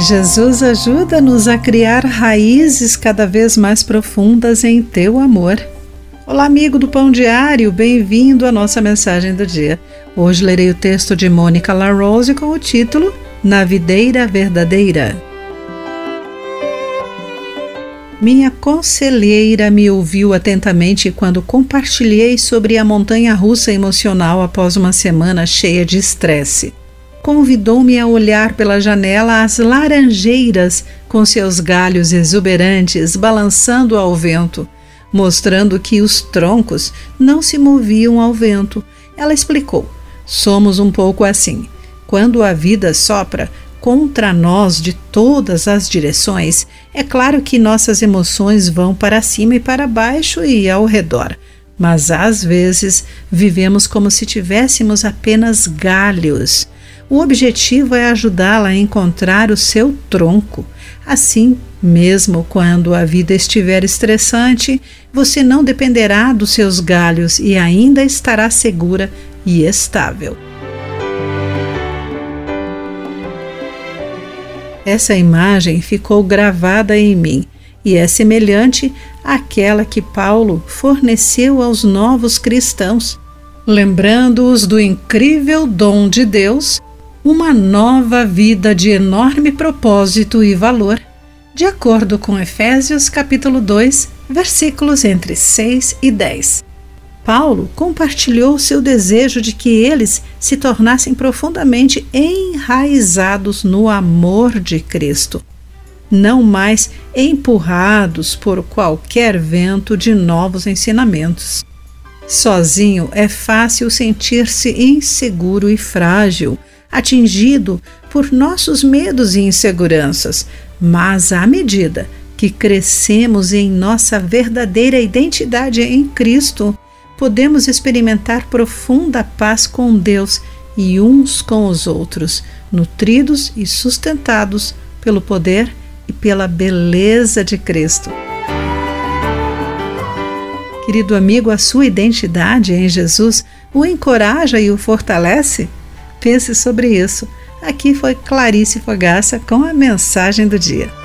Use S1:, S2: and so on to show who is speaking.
S1: Jesus ajuda-nos a criar raízes cada vez mais profundas em teu amor. Olá, amigo do Pão Diário, bem-vindo à nossa mensagem do dia. Hoje lerei o texto de Mônica LaRose com o título Na Videira Verdadeira. Minha conselheira me ouviu atentamente quando compartilhei sobre a montanha russa emocional após uma semana cheia de estresse convidou-me a olhar pela janela as laranjeiras com seus galhos exuberantes balançando ao vento, mostrando que os troncos não se moviam ao vento. Ela explicou: somos um pouco assim. Quando a vida sopra contra nós de todas as direções, é claro que nossas emoções vão para cima e para baixo e ao redor. Mas às vezes vivemos como se tivéssemos apenas galhos o objetivo é ajudá-la a encontrar o seu tronco. Assim, mesmo quando a vida estiver estressante, você não dependerá dos seus galhos e ainda estará segura e estável. Essa imagem ficou gravada em mim e é semelhante àquela que Paulo forneceu aos novos cristãos, lembrando-os do incrível dom de Deus uma nova vida de enorme propósito e valor, de acordo com Efésios capítulo 2, versículos entre 6 e 10. Paulo compartilhou seu desejo de que eles se tornassem profundamente enraizados no amor de Cristo, não mais empurrados por qualquer vento de novos ensinamentos. Sozinho é fácil sentir-se inseguro e frágil atingido por nossos medos e inseguranças, mas à medida que crescemos em nossa verdadeira identidade em Cristo, podemos experimentar profunda paz com Deus e uns com os outros, nutridos e sustentados pelo poder e pela beleza de Cristo. Querido amigo, a sua identidade em Jesus o encoraja e o fortalece? Pense sobre isso. Aqui foi Clarice Fogaça com a mensagem do dia.